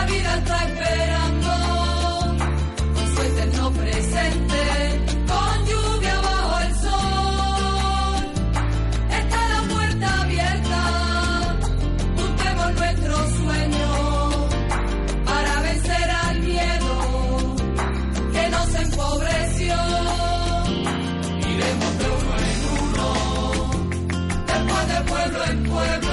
la vida está esperando, con su eterno presente, con lluvia bajo el sol. Está la puerta abierta, busquemos nuestro sueño para vencer al miedo que nos empobreció. Iremos de uno en uno, después de pueblo en pueblo,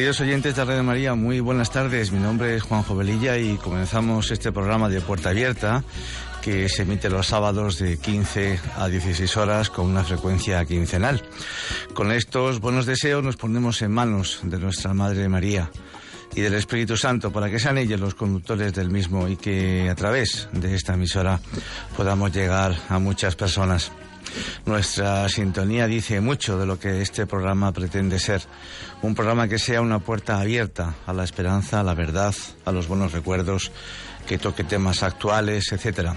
queridos oyentes de Radio María, muy buenas tardes. Mi nombre es Juan Jovelilla y comenzamos este programa de Puerta Abierta que se emite los sábados de 15 a 16 horas con una frecuencia quincenal. Con estos buenos deseos nos ponemos en manos de nuestra Madre María y del Espíritu Santo para que sean ellos los conductores del mismo y que a través de esta emisora podamos llegar a muchas personas. Nuestra sintonía dice mucho de lo que este programa pretende ser. Un programa que sea una puerta abierta a la esperanza, a la verdad, a los buenos recuerdos, que toque temas actuales, etcétera.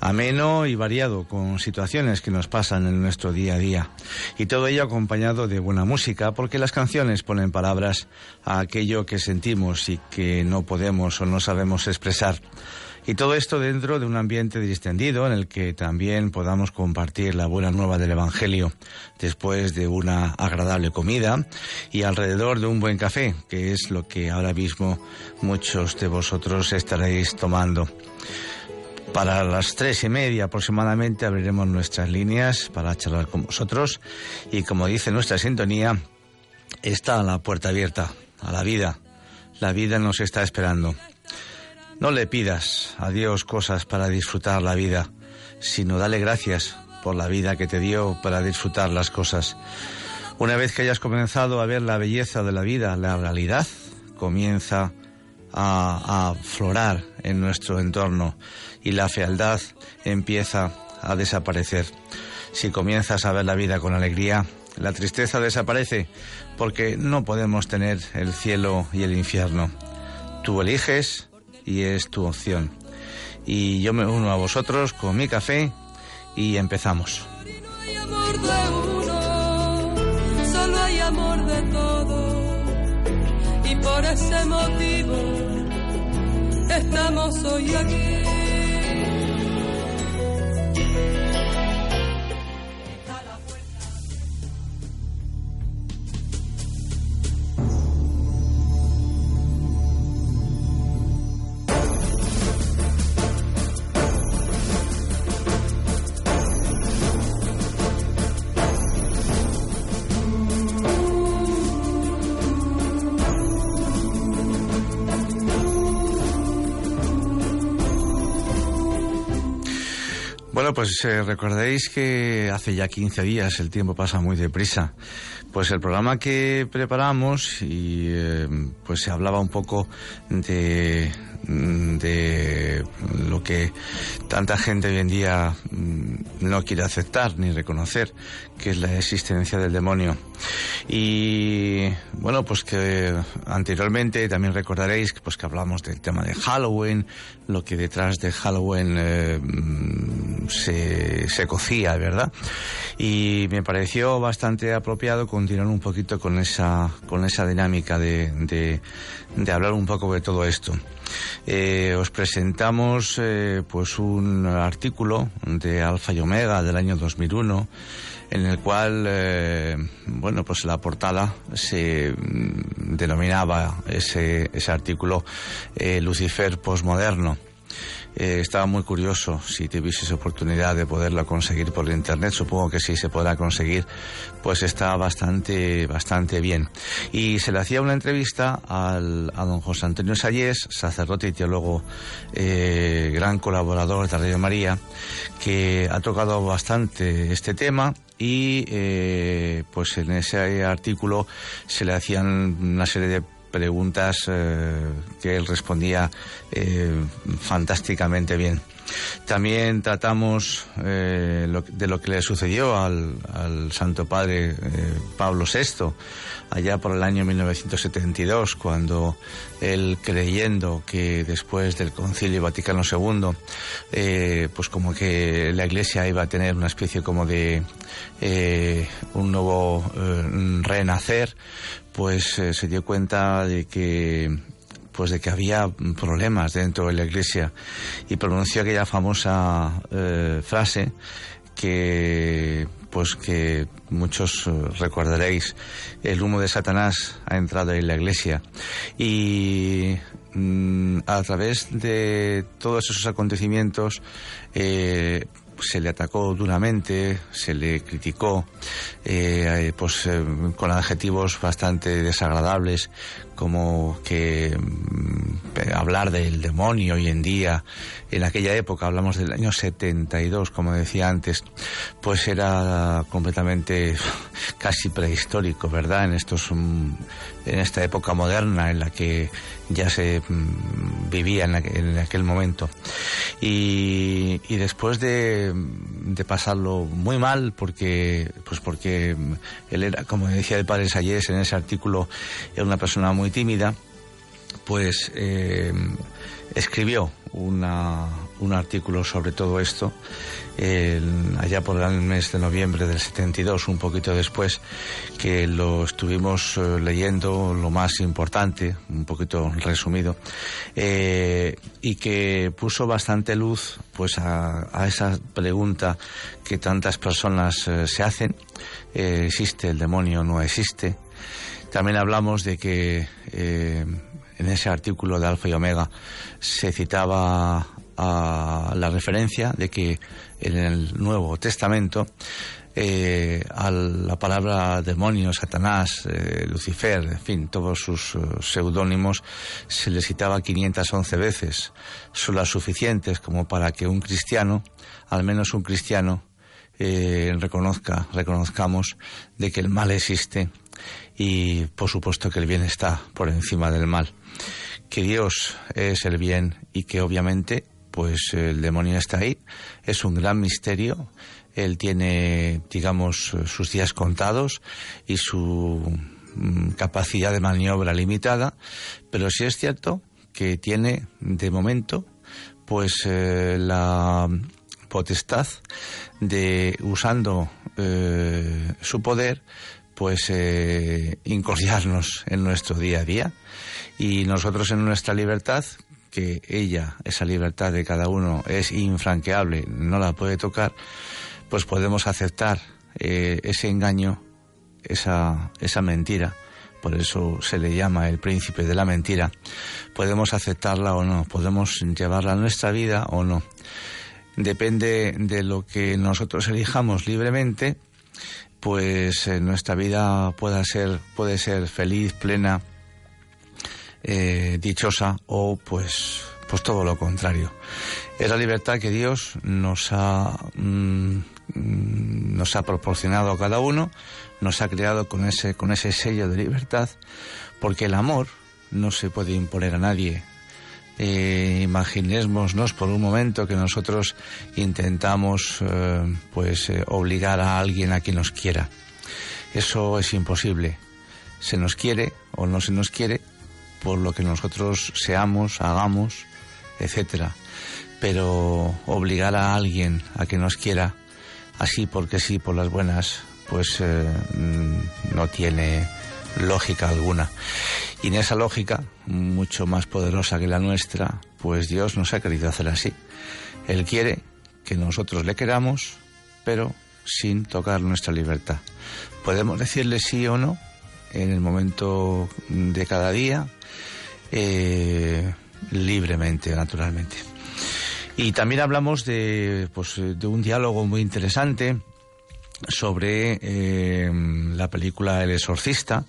Ameno y variado, con situaciones que nos pasan en nuestro día a día. Y todo ello acompañado de buena música, porque las canciones ponen palabras a aquello que sentimos y que no podemos o no sabemos expresar. Y todo esto dentro de un ambiente distendido en el que también podamos compartir la buena nueva del Evangelio después de una agradable comida y alrededor de un buen café, que es lo que ahora mismo muchos de vosotros estaréis tomando. Para las tres y media aproximadamente abriremos nuestras líneas para charlar con vosotros y como dice nuestra sintonía, está la puerta abierta a la vida. La vida nos está esperando. No le pidas a Dios cosas para disfrutar la vida, sino dale gracias por la vida que te dio para disfrutar las cosas. Una vez que hayas comenzado a ver la belleza de la vida, la realidad comienza a, a florar en nuestro entorno y la fealdad empieza a desaparecer. Si comienzas a ver la vida con alegría, la tristeza desaparece porque no podemos tener el cielo y el infierno. Tú eliges y es tu opción. Y yo me uno a vosotros con mi café y empezamos. Por ese motivo estamos hoy aquí. Pues eh, recordáis que hace ya 15 días el tiempo pasa muy deprisa. Pues el programa que preparamos y eh, pues se hablaba un poco de, mm, de lo que tanta gente hoy en día mm, no quiere aceptar ni reconocer, que es la existencia del demonio. Y bueno, pues que anteriormente también recordaréis que, pues que hablamos del tema de Halloween, lo que detrás de Halloween eh, mm, se, se cocía, ¿verdad? Y me pareció bastante apropiado continuar un poquito con esa, con esa dinámica de, de, de hablar un poco de todo esto. Eh, os presentamos eh, pues un artículo de Alfa y Omega del año 2001 en el cual eh, bueno pues la portada se mm, denominaba ese, ese artículo eh, Lucifer posmoderno eh, estaba muy curioso si tuvieses oportunidad de poderlo conseguir por internet. Supongo que sí se podrá conseguir, pues está bastante, bastante bien. Y se le hacía una entrevista al, a don José Antonio Sayés, sacerdote y teólogo, eh, gran colaborador de Radio María, que ha tocado bastante este tema y eh, pues en ese artículo se le hacían una serie de preguntas eh, que él respondía eh, fantásticamente bien. También tratamos eh, de lo que le sucedió al, Santo Padre eh, Pablo VI allá por el año 1972, cuando él creyendo que después del Concilio Vaticano II, eh, pues como que la Iglesia iba a tener una especie como de un nuevo renacer, pues se dio cuenta de que pues de que había problemas dentro de la iglesia. Y pronunció aquella famosa eh, frase que pues que muchos eh, recordaréis. El humo de Satanás ha entrado en la iglesia. Y mm, a través de todos esos acontecimientos eh, se le atacó duramente, se le criticó, pues con adjetivos bastante desagradables, como que mm, hablar del demonio hoy en día, en aquella época, hablamos del año 72, como decía antes, pues era completamente casi prehistórico, ¿verdad? En estos, mm, en esta época moderna en la que ya se mm, vivía en, aquel, en aquel momento. Y, y después de, de, pasarlo muy mal, porque, pues porque él era, como decía el padre Sayés en ese artículo, era una persona muy tímida, pues eh, escribió una, un artículo sobre todo esto allá por el mes de noviembre del 72, un poquito después, que lo estuvimos eh, leyendo lo más importante, un poquito resumido, eh, y que puso bastante luz pues a, a esa pregunta que tantas personas se hacen, ¿existe el demonio o no existe? También hablamos de que en ese artículo de Alfa y Omega se citaba a la referencia de que en el Nuevo Testamento eh, a la palabra demonio, Satanás, eh, Lucifer, en fin, todos sus uh, seudónimos se le citaba 511 veces. Son las suficientes como para que un cristiano, al menos un cristiano, eh, reconozca, reconozcamos de que el mal existe y por supuesto que el bien está por encima del mal. Que Dios es el bien y que obviamente pues el demonio está ahí. Es un gran misterio. Él tiene, digamos, sus días contados y su mm, capacidad de maniobra limitada, pero sí es cierto que tiene, de momento, pues eh, la potestad de, usando eh, su poder, pues eh, incordiarnos en nuestro día a día. Y nosotros en nuestra libertad que ella, esa libertad de cada uno es infranqueable, no la puede tocar, pues podemos aceptar eh, ese engaño, esa, esa mentira, por eso se le llama el príncipe de la mentira, podemos aceptarla o no, podemos llevarla a nuestra vida o no. Depende de lo que nosotros elijamos libremente, pues eh, nuestra vida pueda ser, puede ser feliz, plena, eh, dichosa o pues pues todo lo contrario. Es la libertad que Dios nos ha mm, nos ha proporcionado a cada uno, nos ha creado con ese con ese sello de libertad, porque el amor no se puede imponer a nadie. Eh, imaginémonos por un momento que nosotros intentamos eh, pues eh, obligar a alguien a que nos quiera. Eso es imposible. Se nos quiere o no se nos quiere por lo que nosotros seamos, hagamos, etcétera. Pero obligar a alguien a que nos quiera así porque sí, por las buenas, pues mm, no tiene lógica alguna. Y en esa lógica, mucho más poderosa que la nuestra, pues Dios nos ha querido hacer así. Él quiere que nosotros le queramos, pero sin tocar nuestra libertad. Podemos decirle sí o no en el momento de cada día, eh, libremente, naturalmente. Y también hablamos de, pues, de un diálogo muy interesante sobre eh, la película El exorcista,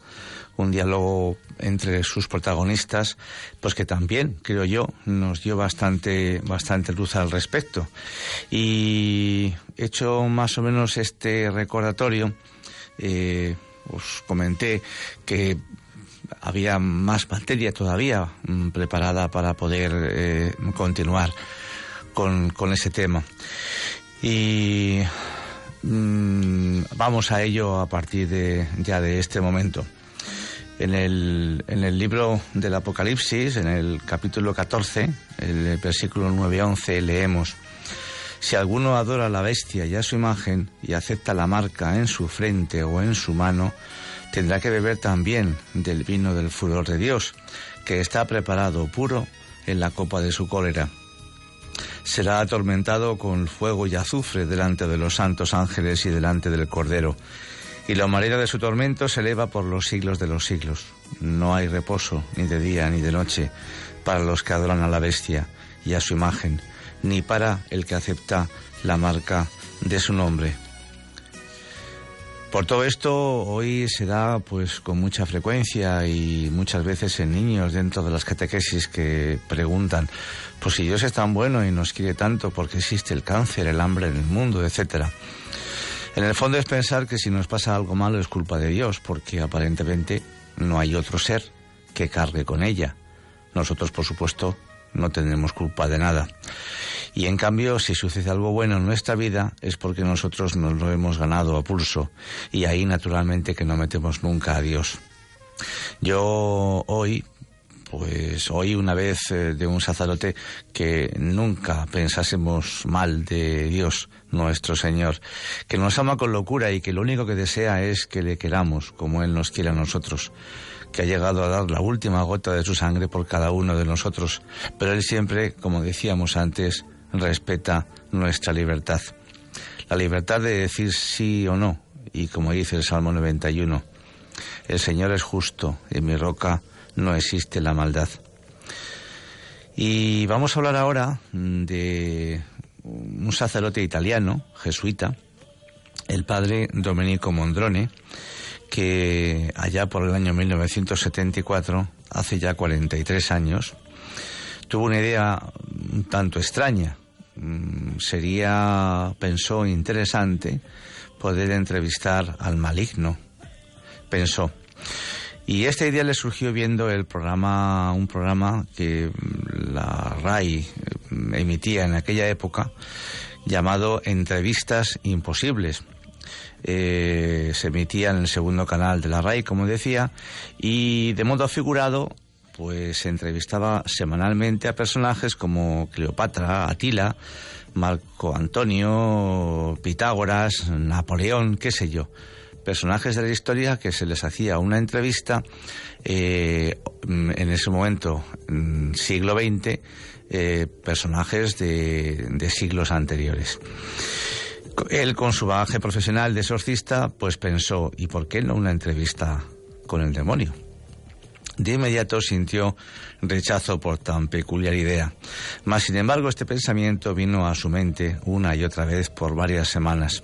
un diálogo entre sus protagonistas, pues que también, creo yo, nos dio bastante, bastante luz al respecto. Y hecho más o menos este recordatorio, eh, os comenté que había más materia todavía mm, preparada para poder eh, continuar con, con ese tema. Y Mm, vamos a ello a partir de, ya de este momento. En el, en el libro del Apocalipsis, en el capítulo 14, el versículo 9-11, leemos, Si alguno adora a la bestia y a su imagen y acepta la marca en su frente o en su mano, tendrá que beber también del vino del furor de Dios, que está preparado puro en la copa de su cólera será atormentado con fuego y azufre delante de los santos ángeles y delante del Cordero. Y la humareda de su tormento se eleva por los siglos de los siglos. No hay reposo, ni de día ni de noche, para los que adoran a la bestia y a su imagen, ni para el que acepta la marca de su nombre. Por todo esto, hoy se da pues con mucha frecuencia y muchas veces en niños dentro de las catequesis que preguntan, pues si Dios es tan bueno y nos quiere tanto, porque existe el cáncer, el hambre en el mundo, etcétera? En el fondo es pensar que si nos pasa algo malo es culpa de Dios, porque aparentemente no hay otro ser que cargue con ella. Nosotros, por supuesto, no tenemos culpa de nada. Y en cambio, si sucede algo bueno en nuestra vida, es porque nosotros nos lo hemos ganado a pulso. Y ahí, naturalmente, que no metemos nunca a Dios. Yo hoy, pues oí una vez eh, de un sacerdote que nunca pensásemos mal de Dios, nuestro Señor, que nos ama con locura y que lo único que desea es que le queramos como Él nos quiere a nosotros que ha llegado a dar la última gota de su sangre por cada uno de nosotros, pero Él siempre, como decíamos antes, respeta nuestra libertad. La libertad de decir sí o no. Y como dice el Salmo 91, el Señor es justo, en mi roca no existe la maldad. Y vamos a hablar ahora de un sacerdote italiano, jesuita, el padre Domenico Mondrone, que allá por el año 1974, hace ya 43 años, tuvo una idea un tanto extraña, Mm, sería, pensó, interesante poder entrevistar al maligno. Pensó. Y esta idea le surgió viendo el programa, un programa que la RAI mm, emitía en aquella época, llamado Entrevistas Imposibles. Eh, se emitía en el segundo canal de la RAI, como decía, y de modo figurado pues entrevistaba semanalmente a personajes como Cleopatra, Atila, Marco Antonio, Pitágoras, Napoleón, qué sé yo. Personajes de la historia que se les hacía una entrevista eh, en ese momento, siglo XX, eh, personajes de, de siglos anteriores. Él, con su bagaje profesional de exorcista, pues pensó, ¿y por qué no una entrevista con el demonio? De inmediato sintió rechazo por tan peculiar idea. Mas, sin embargo, este pensamiento vino a su mente una y otra vez por varias semanas.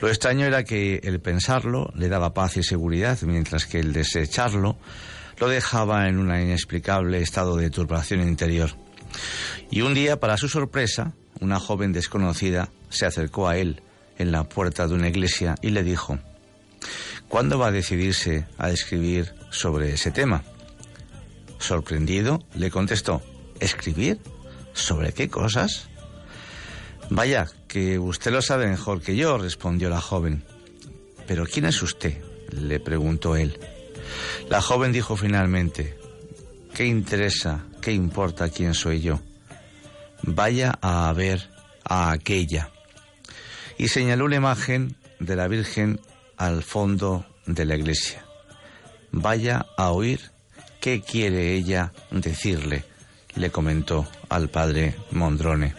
Lo extraño era que el pensarlo le daba paz y seguridad, mientras que el desecharlo lo dejaba en un inexplicable estado de turbación interior. Y un día, para su sorpresa, una joven desconocida se acercó a él en la puerta de una iglesia y le dijo, ¿cuándo va a decidirse a escribir sobre ese tema? Sorprendido, le contestó, ¿Escribir? ¿Sobre qué cosas? Vaya, que usted lo sabe mejor que yo, respondió la joven. ¿Pero quién es usted? le preguntó él. La joven dijo finalmente, ¿qué interesa, qué importa quién soy yo? Vaya a ver a aquella. Y señaló una imagen de la Virgen al fondo de la iglesia. Vaya a oír qué quiere ella decirle, le comentó al padre Mondrone.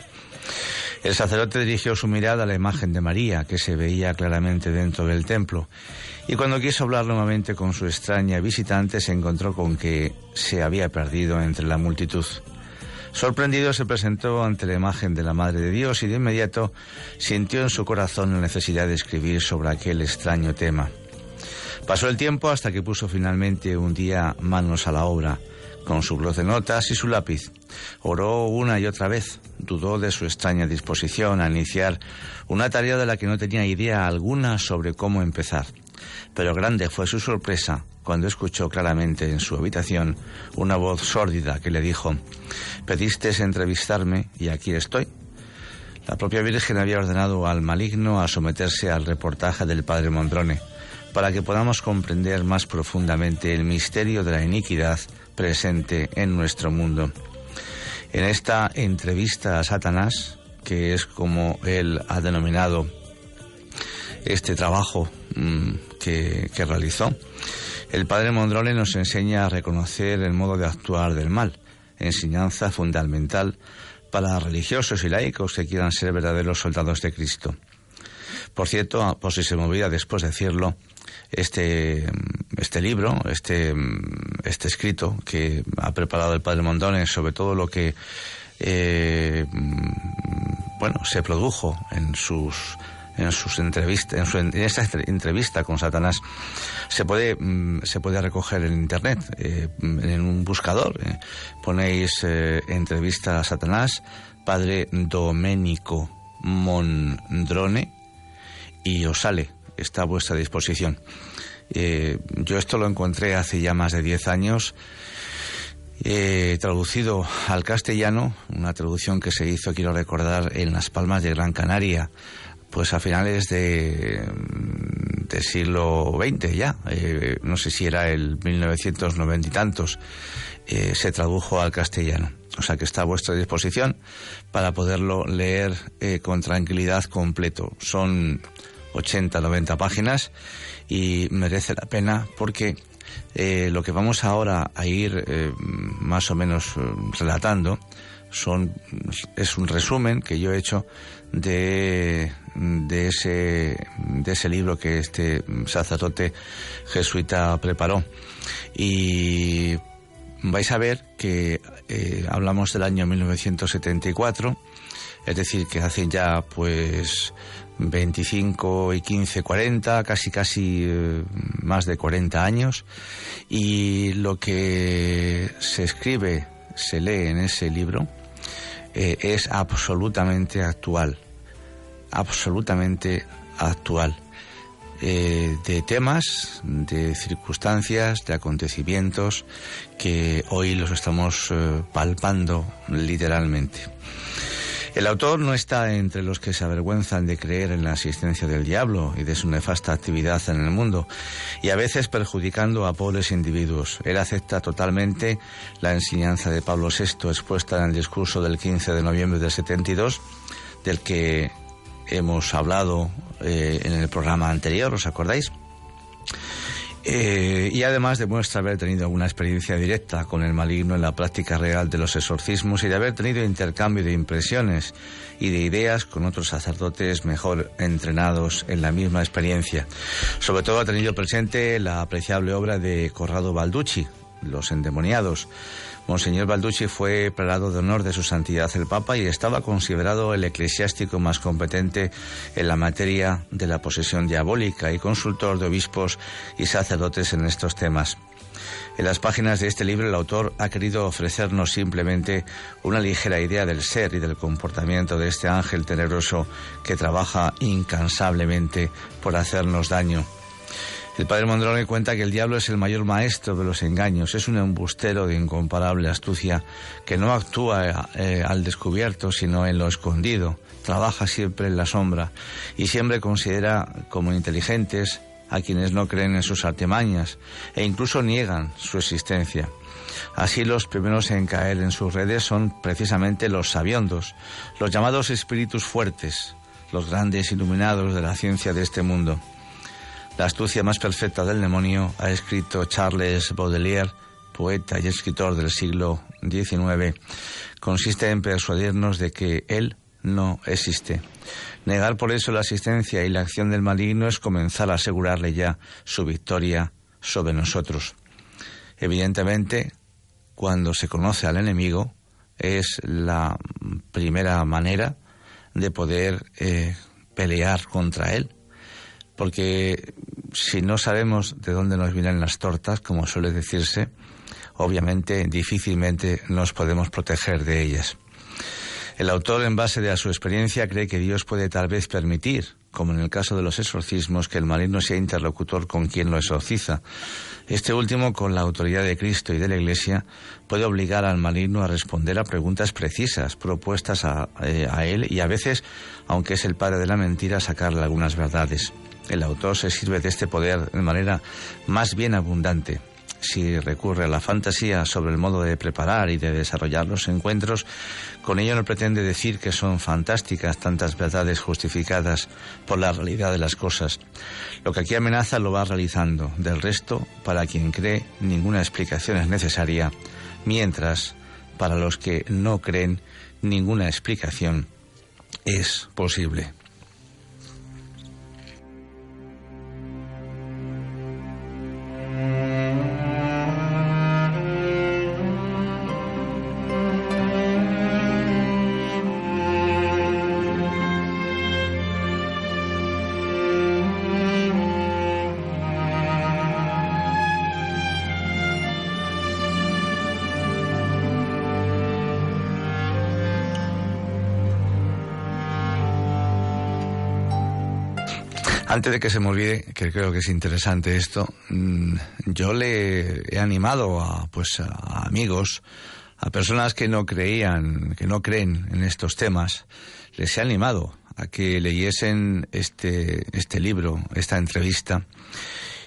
El sacerdote dirigió su mirada a la imagen de María, que se veía claramente dentro del templo, y cuando quiso hablar nuevamente con su extraña visitante se encontró con que se había perdido entre la multitud. Sorprendido se presentó ante la imagen de la Madre de Dios y de inmediato sintió en su corazón la necesidad de escribir sobre aquel extraño tema. Pasó el tiempo hasta que puso finalmente un día manos a la obra con su blog de notas y su lápiz. Oró una y otra vez, dudó de su extraña disposición a iniciar una tarea de la que no tenía idea alguna sobre cómo empezar. Pero grande fue su sorpresa cuando escuchó claramente en su habitación una voz sórdida que le dijo, pediste entrevistarme y aquí estoy. La propia Virgen había ordenado al maligno a someterse al reportaje del padre Mondrone para que podamos comprender más profundamente el misterio de la iniquidad presente en nuestro mundo. En esta entrevista a Satanás, que es como él ha denominado este trabajo mm, que, que, realizó, el padre Mondrone nos enseña a reconocer el modo de actuar del mal, enseñanza fundamental para religiosos y laicos que quieran ser verdaderos soldados de Cristo. Por cierto, por si se me olvida después decirlo, este, este libro, este, este escrito que ha preparado el padre Mondones sobre todo lo que eh, bueno se produjo en sus en sus entrevistas en, esta entrevista con Satanás se puede se puede recoger en internet eh, en un buscador eh. ponéis entrevista a Satanás padre Domenico Mondrone y os sale está a vuestra disposición. Eh, yo esto lo encontré hace ya más de 10 años, eh, traducido al castellano, una traducción que se hizo, quiero recordar, en Las Palmas de Gran Canaria, pues a finales de, siglo XX ya, eh, no sé si era el 1990 y tantos, se tradujo al castellano. O sea que está a vuestra disposición para poderlo leer con tranquilidad completo. Son 80, 90 páginas y merece la pena porque eh, lo que vamos ahora a ir eh, más o menos eh, relatando son es un resumen que yo he hecho de, ese de ese libro que este sacerdote jesuita preparó. Y vais a ver que hablamos del año 1974 es decir que hace ya pues 25 y 15, 40, casi casi eh, más de 40 años. Y lo que se escribe, se lee en ese libro eh, es absolutamente actual, absolutamente actual. Eh, de temas, de circunstancias, de acontecimientos que hoy los estamos palpando literalmente. El autor no está entre los que se avergüenzan de creer en la existencia del diablo y de su nefasta actividad en el mundo, y a veces perjudicando a pobres individuos. Él acepta totalmente la enseñanza de Pablo VI expuesta en el discurso del 15 de noviembre del 72, del que hemos hablado eh, en el programa anterior, ¿os acordáis? Eh, y además demuestra haber tenido alguna experiencia directa con el maligno en la práctica real de los exorcismos y de haber tenido intercambio de impresiones y de ideas con otros sacerdotes mejor entrenados en la misma experiencia. Sobre todo ha tenido presente la apreciable obra de Corrado Balducci, Los endemoniados, Monseñor Balducci fue prelado de honor de su santidad el Papa y estaba considerado el eclesiástico más competente en la materia de la posesión diabólica y consultor de obispos y sacerdotes en estos temas. En las páginas de este libro el autor ha querido ofrecernos simplemente una ligera idea del ser y del comportamiento de este ángel tenebroso que trabaja incansablemente por hacernos daño. El padre Mondrone cuenta que el diablo es el mayor maestro de los engaños, es un embustero de incomparable astucia que no actúa eh, al descubierto, sino en lo escondido, trabaja siempre en la sombra y siempre considera como inteligentes a quienes no creen en sus artimañas e incluso niegan su existencia. Así los primeros en caer en sus redes son precisamente los sabiondos, los llamados espíritus fuertes, los grandes iluminados de la ciencia de este mundo. La astucia más perfecta del demonio, ha escrito Charles Baudelaire, poeta y escritor del siglo XIX, consiste en persuadirnos de que él no existe. Negar por eso la existencia y la acción del maligno es comenzar a asegurarle ya su victoria sobre nosotros. Evidentemente, cuando se conoce al enemigo, es la primera manera de poder eh, pelear contra él porque si no sabemos de dónde nos vienen las tortas, como suele decirse, obviamente difícilmente nos podemos proteger de ellas. El autor, en base a su experiencia, cree que Dios puede tal vez permitir, como en el caso de los exorcismos, que el maligno sea interlocutor con quien lo exorciza. Este último, con la autoridad de Cristo y de la Iglesia, puede obligar al maligno a responder a preguntas precisas, propuestas a, eh, él y a veces, aunque es el padre de la mentira, sacarle algunas verdades. El autor se sirve de este poder de manera más bien abundante. Si recurre a la fantasía sobre el modo de preparar y de desarrollar los encuentros, con ello no pretende decir que son fantásticas tantas verdades justificadas por la realidad de las cosas. Lo que aquí amenaza lo va realizando. Del resto, para quien cree, ninguna explicación es necesaria, mientras, para los que no creen, ninguna explicación es posible. Antes de que se me olvide, que creo que es interesante esto, mm, yo le he animado a, pues, a amigos, a personas que no creían, que no creen en estos temas, les he animado a que leyesen este, este libro, esta entrevista,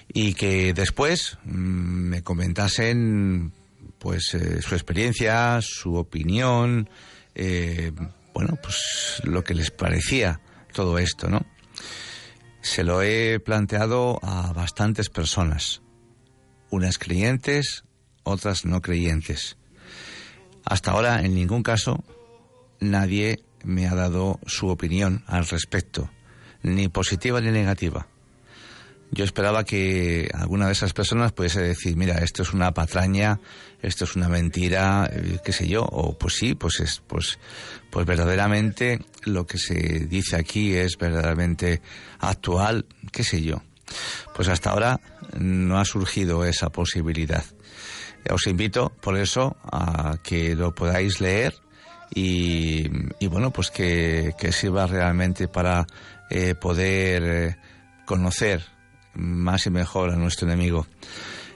y que después mm, me comentasen pues eh, su experiencia, su opinión, eh, bueno, pues lo que les parecía todo esto, ¿no? Se lo he planteado a bastantes personas, unas creyentes, otras no creyentes. Hasta ahora, en ningún caso, nadie me ha dado su opinión al respecto, ni positiva ni negativa. Yo esperaba que alguna de esas personas pudiese decir, mira, esto es una patraña, esto es una mentira, eh, qué sé yo, o pues sí, pues es, pues, pues verdaderamente lo que se dice aquí es verdaderamente actual, qué sé yo. Pues hasta ahora no ha surgido esa posibilidad. Os invito, por eso, a que lo podáis leer y, bueno, pues que, sirva realmente para eh, poder eh, conocer más y mejor a nuestro enemigo.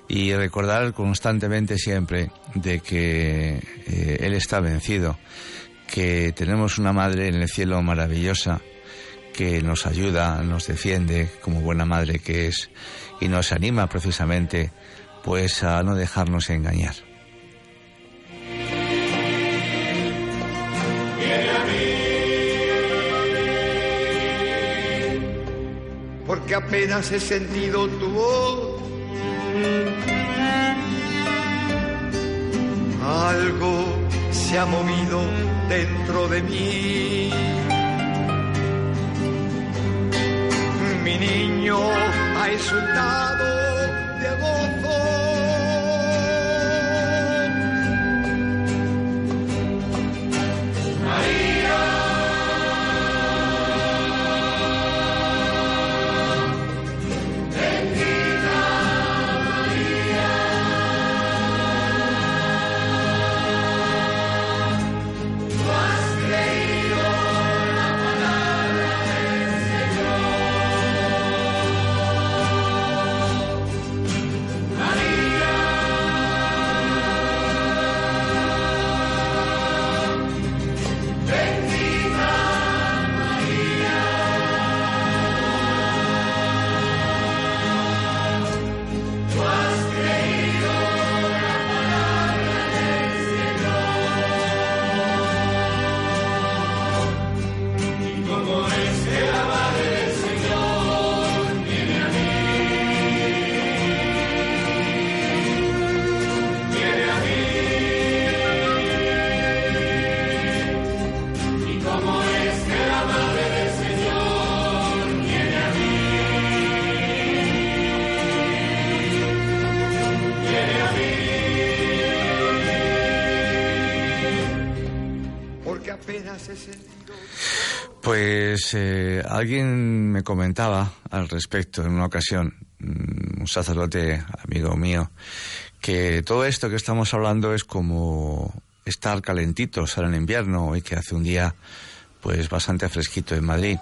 Y recordar constantemente siempre de que eh, Él está vencido, que tenemos una madre en el cielo maravillosa que nos ayuda, nos defiende como buena madre que es y nos anima precisamente pues a no dejarnos engañar. Porque apenas he sentido tu voz. Algo se ha movido dentro de mí. Mi niño ha insultado de gozo. Pues eh, alguien me comentaba al respecto en una ocasión, mm, un sacerdote amigo mío, que todo esto que estamos hablando es como estar calentitos ahora en invierno y que hace un día pues bastante fresquito en Madrid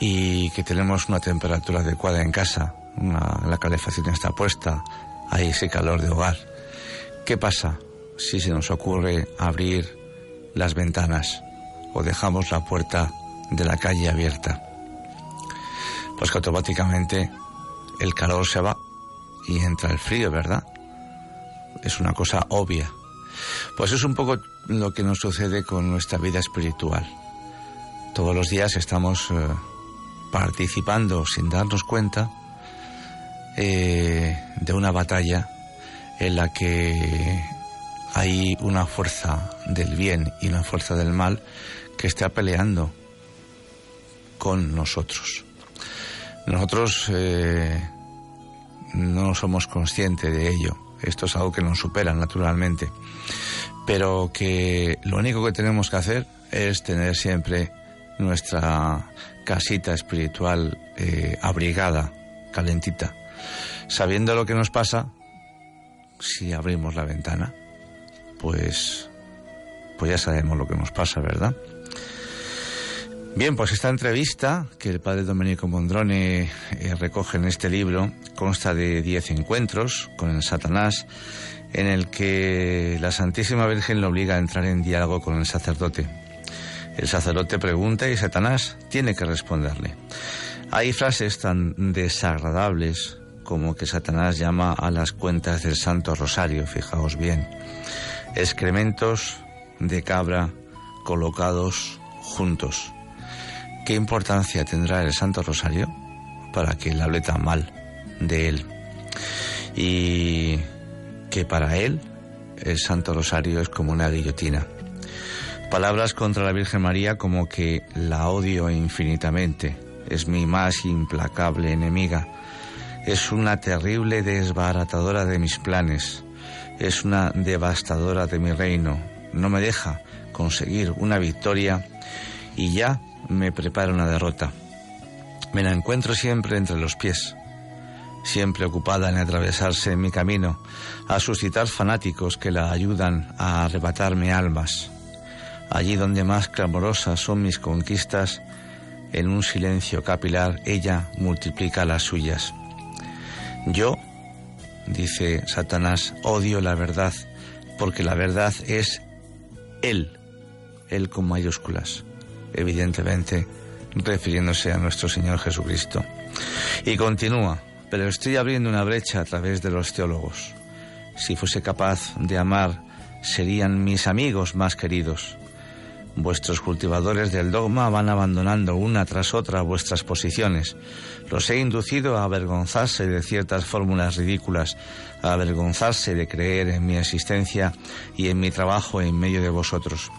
y que tenemos una temperatura adecuada en casa, la calefacción está puesta, hay ese calor de hogar. ¿Qué pasa si se nos ocurre abrir las ventanas o dejamos la puerta de la calle abierta? Pues que automáticamente el calor se va y entra el frío, ¿verdad? Es una cosa obvia. Pues es un poco lo que nos sucede con nuestra vida espiritual. Todos los días estamos eh, participando sin darnos cuenta eh, de una batalla en la que hay una fuerza del bien y una fuerza del mal que está peleando con nosotros. Nosotros eh, no somos conscientes de ello. Esto es algo que nos supera naturalmente. Pero que lo único que tenemos que hacer es tener siempre nuestra casita espiritual eh, abrigada, calentita, sabiendo lo que nos pasa, si abrimos la ventana, pues, pues ya sabemos lo que nos pasa, ¿verdad? Bien, pues esta entrevista que el padre Domenico Mondrone eh, recoge en este libro consta de diez encuentros con el Satanás en el que la Santísima Virgen lo obliga a entrar en diálogo con el sacerdote. El sacerdote pregunta y Satanás tiene que responderle. Hay frases tan desagradables como que Satanás llama a las cuentas del Santo Rosario, fijaos bien, excrementos de cabra colocados juntos. ¿Qué importancia tendrá el Santo Rosario para que él hable tan mal de él? Y que para él el Santo Rosario es como una guillotina. Palabras contra la Virgen María como que la odio infinitamente, es mi más implacable enemiga, es una terrible desbaratadora de mis planes, es una devastadora de mi reino, no me deja conseguir una victoria y ya me prepara una derrota. Me la encuentro siempre entre los pies, siempre ocupada en atravesarse en mi camino, a suscitar fanáticos que la ayudan a arrebatarme almas. Allí donde más clamorosas son mis conquistas, en un silencio capilar ella multiplica las suyas. Yo, dice Satanás, odio la verdad, porque la verdad es Él, Él con mayúsculas, evidentemente refiriéndose a nuestro Señor Jesucristo. Y continúa, pero estoy abriendo una brecha a través de los teólogos. Si fuese capaz de amar, serían mis amigos más queridos. Vuestros cultivadores del dogma van abandonando una tras otra vuestras posiciones. Los he inducido a avergonzarse de ciertas fórmulas ridículas, a avergonzarse de creer en mi existencia y en mi trabajo en medio de vosotros.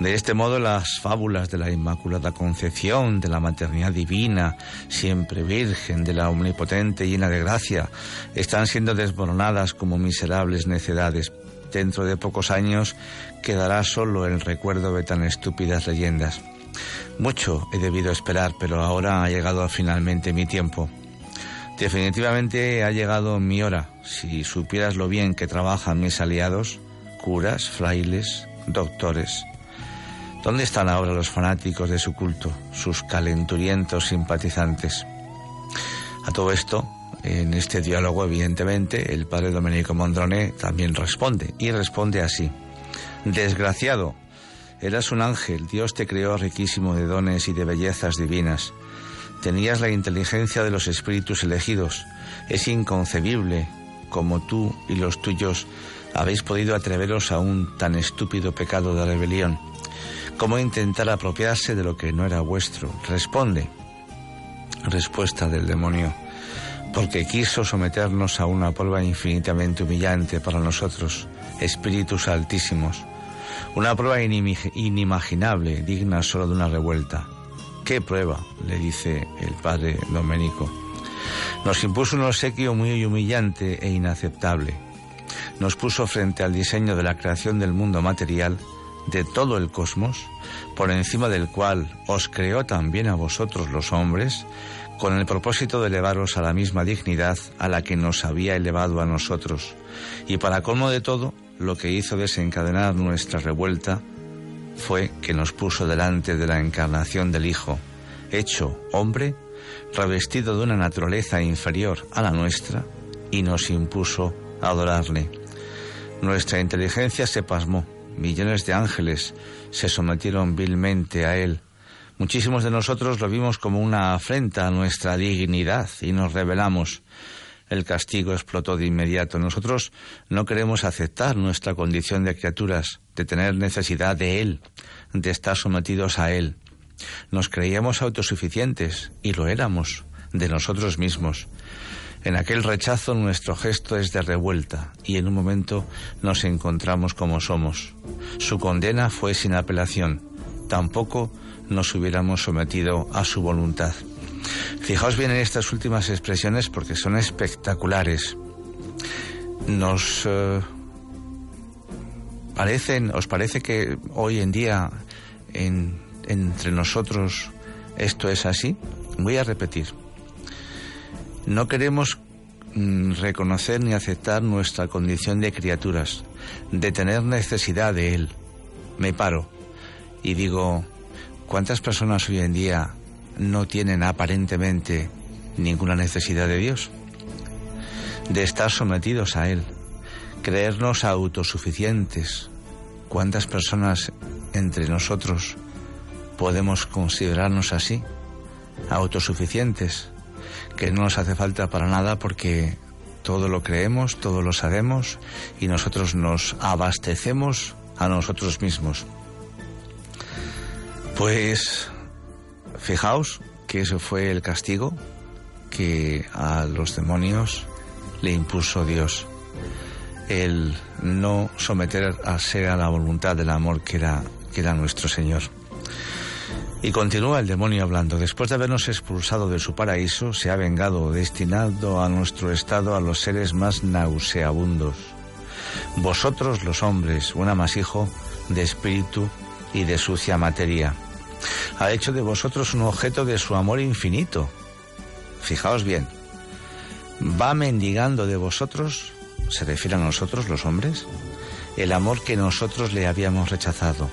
De este modo las fábulas de la Inmaculada Concepción, de la maternidad divina, siempre virgen, de la omnipotente llena de gracia, están siendo desmoronadas como miserables necedades. Dentro de pocos años quedará solo el recuerdo de tan estúpidas leyendas. Mucho he debido esperar, pero ahora ha llegado finalmente mi tiempo. Definitivamente ha llegado mi hora. Si supieras lo bien que trabajan mis aliados, curas, frailes, doctores. ¿Dónde están ahora los fanáticos de su culto, sus calenturientos simpatizantes? A todo esto, en este diálogo, evidentemente, el padre Domenico Mondrone también responde, y responde así. Desgraciado, eras un ángel, Dios te creó riquísimo de dones y de bellezas divinas. Tenías la inteligencia de los espíritus elegidos. Es inconcebible como tú y los tuyos habéis podido atreveros a un tan estúpido pecado de rebelión. ¿Cómo intentar apropiarse de lo que no era vuestro? Responde. Respuesta del demonio. Porque quiso someternos a una prueba infinitamente humillante para nosotros, espíritus altísimos una prueba inimaginable, digna solo de una revuelta. ¿Qué prueba? le dice el padre Domenico. Nos impuso un obsequio muy humillante e inaceptable. Nos puso frente al diseño de la creación del mundo material de todo el cosmos, por encima del cual os creó también a vosotros los hombres, con el propósito de elevaros a la misma dignidad a la que nos había elevado a nosotros. Y para colmo de todo, lo que hizo desencadenar nuestra revuelta fue que nos puso delante de la encarnación del Hijo, hecho hombre, revestido de una naturaleza inferior a la nuestra, y nos impuso adorarle. Nuestra inteligencia se pasmó, millones de ángeles se sometieron vilmente a él. Muchísimos de nosotros lo vimos como una afrenta a nuestra dignidad y nos rebelamos. El castigo explotó de inmediato. Nosotros no queremos aceptar nuestra condición de criaturas, de tener necesidad de Él, de estar sometidos a Él. Nos creíamos autosuficientes y lo éramos de nosotros mismos. En aquel rechazo nuestro gesto es de revuelta y en un momento nos encontramos como somos. Su condena fue sin apelación. Tampoco nos hubiéramos sometido a su voluntad. Fijaos bien en estas últimas expresiones porque son espectaculares. Nos eh, parecen, os parece que hoy en día entre nosotros esto es así. Voy a repetir. No queremos mm, reconocer ni aceptar nuestra condición de criaturas, de tener necesidad de Él. Me paro y digo, ¿cuántas personas hoy en día no tienen aparentemente ninguna necesidad de Dios? De estar sometidos a Él, creernos autosuficientes. ¿Cuántas personas entre nosotros podemos considerarnos así, autosuficientes? Que no nos hace falta para nada porque todo lo creemos, todo lo sabemos y nosotros nos abastecemos a nosotros mismos. Pues fijaos que eso fue el castigo que a los demonios le impuso Dios. El no someter a ser a la voluntad del amor que era, que era nuestro Señor. Y continúa el demonio hablando. Después de habernos expulsado de su paraíso, se ha vengado, destinado a nuestro estado a los seres más nauseabundos. Vosotros los hombres, un amasijo de espíritu y de sucia materia. Ha hecho de vosotros un objeto de su amor infinito. Fijaos bien. Va mendigando de vosotros, se refiere a nosotros los hombres, el amor que nosotros le habíamos rechazado.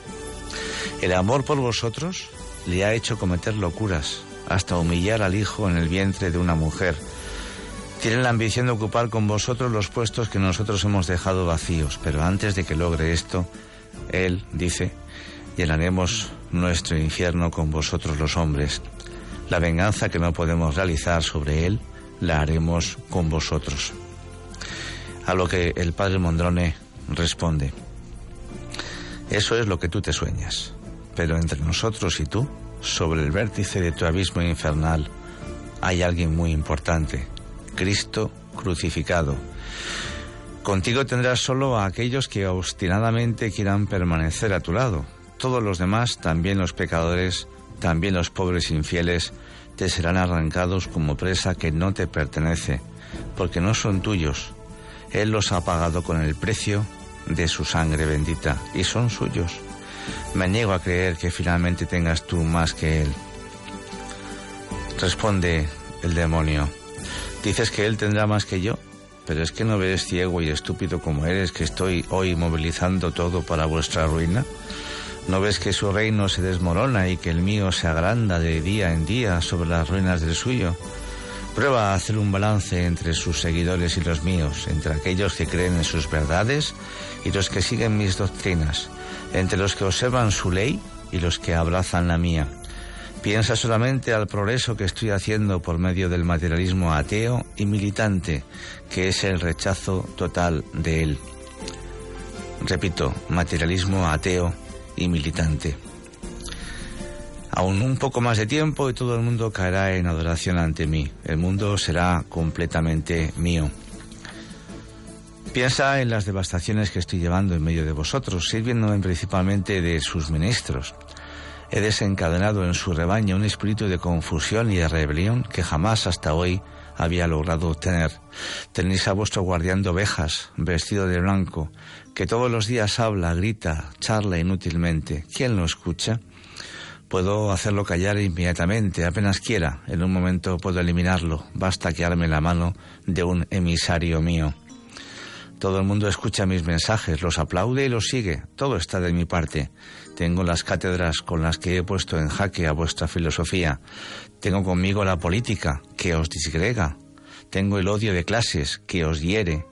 El amor por vosotros le ha hecho cometer locuras, hasta humillar al hijo en el vientre de una mujer. Tienen la ambición de ocupar con vosotros los puestos que nosotros hemos dejado vacíos, pero antes de que logre esto, Él dice, llenaremos nuestro infierno con vosotros los hombres. La venganza que no podemos realizar sobre Él, la haremos con vosotros. A lo que el padre Mondrone responde, eso es lo que tú te sueñas. Pero entre nosotros y tú, sobre el vértice de tu abismo infernal, hay alguien muy importante, Cristo crucificado. Contigo tendrás solo a aquellos que obstinadamente quieran permanecer a tu lado. Todos los demás, también los pecadores, también los pobres infieles, te serán arrancados como presa que no te pertenece, porque no son tuyos. Él los ha pagado con el precio de su sangre bendita y son suyos. Me niego a creer que finalmente tengas tú más que él. Responde el demonio. Dices que él tendrá más que yo, pero es que no ves ciego y estúpido como eres que estoy hoy movilizando todo para vuestra ruina. ¿No ves que su reino se desmorona y que el mío se agranda de día en día sobre las ruinas del suyo? Prueba a hacer un balance entre sus seguidores y los míos, entre aquellos que creen en sus verdades y los que siguen mis doctrinas entre los que observan su ley y los que abrazan la mía. Piensa solamente al progreso que estoy haciendo por medio del materialismo ateo y militante, que es el rechazo total de él. Repito, materialismo ateo y militante. Aún un poco más de tiempo y todo el mundo caerá en adoración ante mí. El mundo será completamente mío. Piensa en las devastaciones que estoy llevando en medio de vosotros, sirviéndome principalmente de sus ministros. He desencadenado en su rebaño un espíritu de confusión y de rebelión que jamás hasta hoy había logrado obtener. Tenéis a vuestro guardián de ovejas, vestido de blanco, que todos los días habla, grita, charla inútilmente. ¿Quién lo escucha? Puedo hacerlo callar inmediatamente, apenas quiera. En un momento puedo eliminarlo. Basta que arme la mano de un emisario mío. Todo el mundo escucha mis mensajes, los aplaude y los sigue. Todo está de mi parte. Tengo las cátedras con las que he puesto en jaque a vuestra filosofía. Tengo conmigo la política, que os disgrega. Tengo el odio de clases, que os hiere.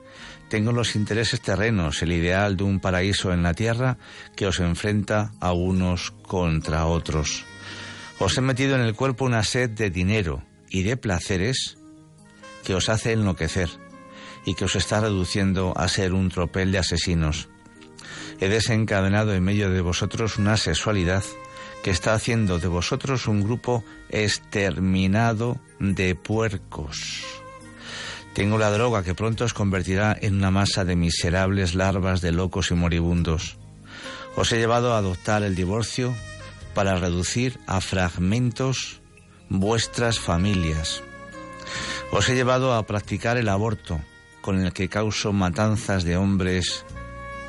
Tengo los intereses terrenos, el ideal de un paraíso en la tierra, que os enfrenta a unos contra otros. Os he metido en el cuerpo una sed de dinero y de placeres que os hace enloquecer y que os está reduciendo a ser un tropel de asesinos. He desencadenado en medio de vosotros una sexualidad que está haciendo de vosotros un grupo exterminado de puercos. Tengo la droga que pronto os convertirá en una masa de miserables larvas de locos y moribundos. Os he llevado a adoptar el divorcio para reducir a fragmentos vuestras familias. Os he llevado a practicar el aborto con el que causo matanzas de hombres,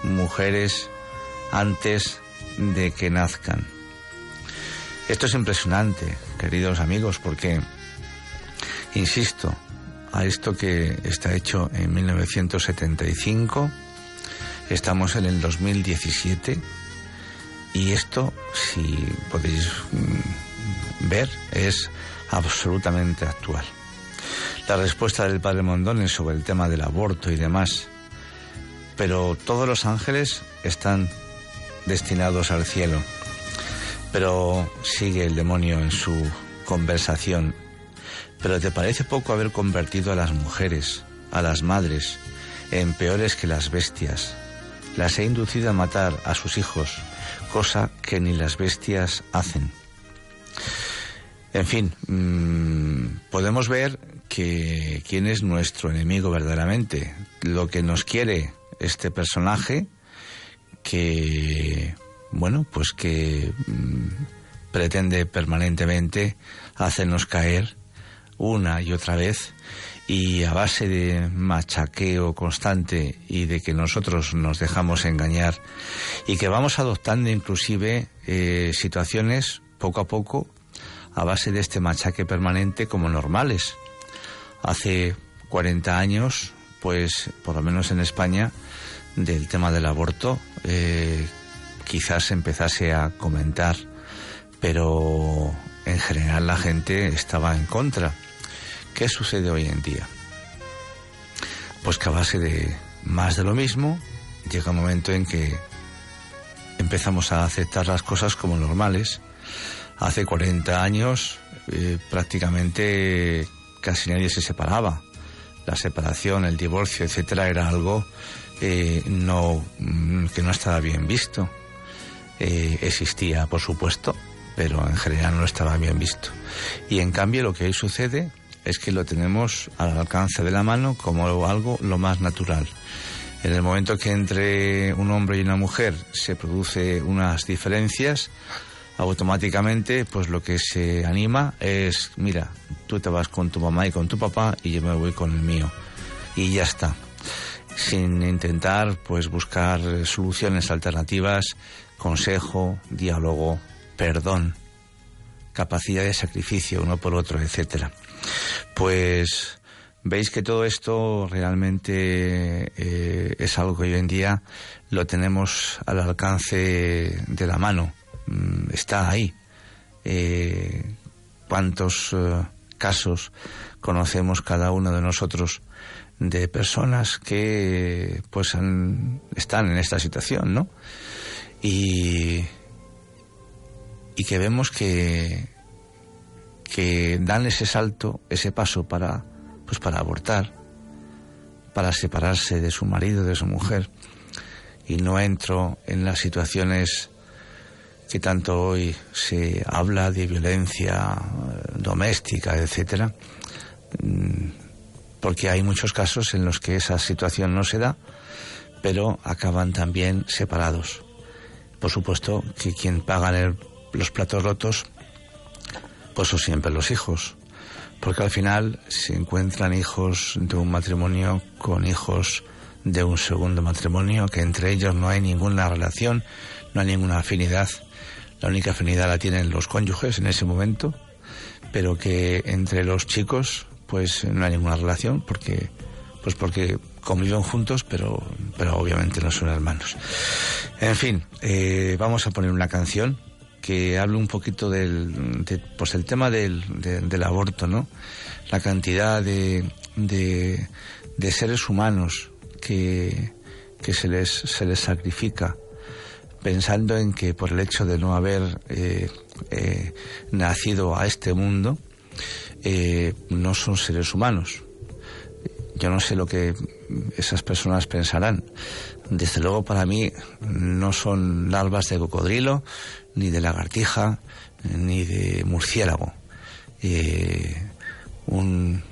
mujeres, antes de que nazcan. Esto es impresionante, queridos amigos, porque, insisto, a esto que está hecho en 1975, estamos en el 2017 y esto, si podéis mm, ver, es absolutamente actual la respuesta del padre Mondones sobre el tema del aborto y demás. Pero todos los ángeles están destinados al cielo. Pero sigue el demonio en su conversación. Pero ¿te parece poco haber convertido a las mujeres, a las madres, en peores que las bestias? Las he inducido a matar a sus hijos, cosa que ni las bestias hacen. En fin, mm, podemos ver que quién es nuestro enemigo verdaderamente, lo que nos quiere este personaje que, bueno, pues que mm, pretende permanentemente hacernos caer una y otra vez y a base de machaqueo constante y de que nosotros nos dejamos engañar y que vamos adoptando inclusive eh, situaciones poco a poco a base de este machaque permanente como normales hace 40 años, pues por lo menos en España, del tema del aborto, eh, quizás empezase a comentar, pero en general la gente estaba en contra. ¿Qué sucede hoy en día? Pues que a base de más de lo mismo, llega un momento en que empezamos a aceptar las cosas como normales. Hace 40 años eh, prácticamente casi nadie se separaba. La separación, el divorcio, etcétera, era algo eh, no, mm, que no estaba bien visto. Eh, existía, por supuesto, pero en general no estaba bien visto. Y en cambio lo que hoy sucede es que lo tenemos al alcance de la mano como algo lo más natural. En el momento que entre un hombre y una mujer se produce unas diferencias, automáticamente pues lo que se anima es, mira, tú te vas con tu mamá y con tu papá y yo me voy con el mío. Y ya está. Sin intentar pues buscar soluciones alternativas, consejo, diálogo, perdón, capacidad de sacrificio uno por otro, etcétera. Pues veis que todo esto realmente eh, es algo que hoy en día lo tenemos al alcance de la mano está ahí. Eh, ¿Cuántos eh, casos conocemos cada uno de nosotros de personas que pues están en esta situación, ¿no? Y, y que vemos que, que dan ese salto, ese paso para, pues para abortar, para separarse de su marido, de su mujer. Y no entro en las situaciones que tanto hoy se habla de violencia eh, doméstica, etcétera, mm, porque hay muchos casos en los que esa situación no se da, pero acaban también separados. Por supuesto que quien paga los platos rotos, pues son siempre los hijos, porque al final se encuentran hijos de un matrimonio con hijos de un segundo matrimonio, que entre ellos no hay ninguna relación, no hay ninguna afinidad. La única afinidad la tienen los cónyuges en ese momento, pero que entre los chicos pues no hay ninguna relación porque pues porque conviven juntos, pero, pero obviamente no son hermanos. En fin, eh, vamos a poner una canción que hable un poquito del, pues el tema del, del aborto, ¿no? La cantidad de, de, de seres humanos que, que se, les, se les sacrifica, pensando en que por el hecho de no haber eh, eh, nacido a este mundo, eh, no son seres humanos. Yo no sé lo que esas personas pensarán. Desde luego para mí no son larvas de cocodrilo, ni de lagartija, ni de murciélago. Un,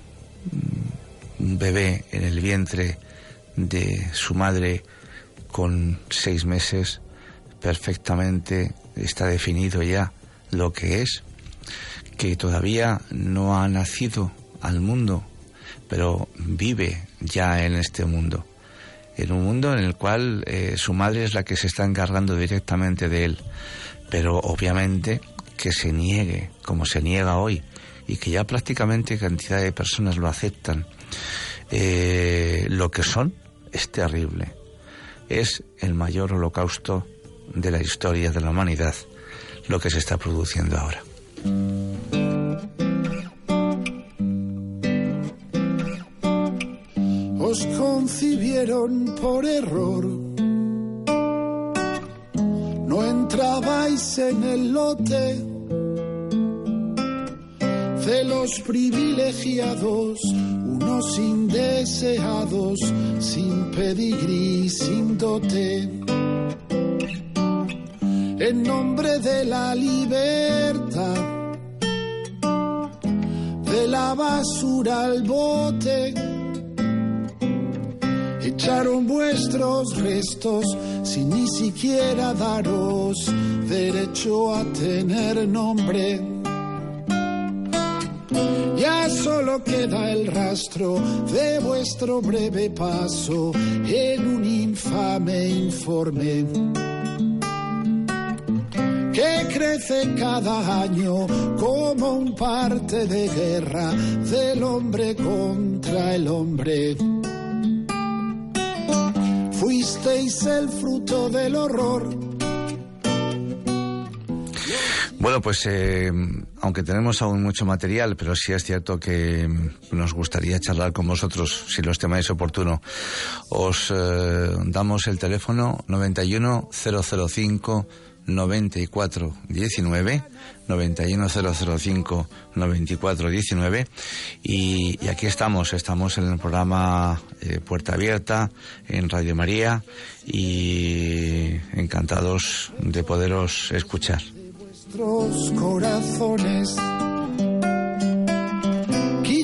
bebé en el vientre de su madre con seis meses perfectamente está definido ya lo que es, que todavía no ha nacido al mundo, pero vive ya en este mundo en un mundo en el cual eh, su madre es la que se está encargando directamente de él pero obviamente que se niegue, como se niega hoy, y que ya prácticamente cantidad de personas lo aceptan, eh, lo que son, es terrible. Es el mayor holocausto de la historia de la humanidad, lo que se está produciendo ahora. Os concibieron por error no entrabais en el lote de los privilegiados, unos indeseados, sin pedigrí, sin dote. En nombre de la libertad, de la basura al bote, echaron vuestros restos sin ni siquiera daros derecho a tener nombre. Ya solo queda el rastro de vuestro breve paso en un infame informe que crece cada año como un parte de guerra del hombre contra el hombre. Fuisteis el fruto del horror. Bueno, pues eh, aunque tenemos aún mucho material, pero sí es cierto que nos gustaría charlar con vosotros, si lo estimáis oportuno. Os eh, damos el teléfono 91 005 9419 91005 9419 y, y aquí estamos, estamos en el programa eh, Puerta Abierta en Radio María y encantados de poderos escuchar. Vuestros corazones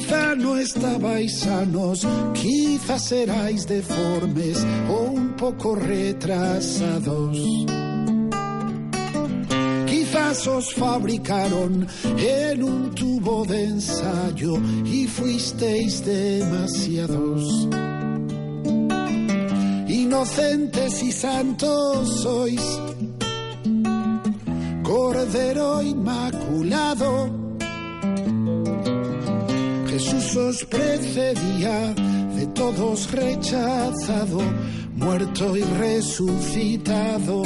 Quizá no estabais sanos, quizás erais deformes o un poco retrasados. Quizás os fabricaron en un tubo de ensayo y fuisteis demasiados. Inocentes y santos sois, Cordero Inmaculado. Jesús os precedía, de todos rechazado, muerto y resucitado.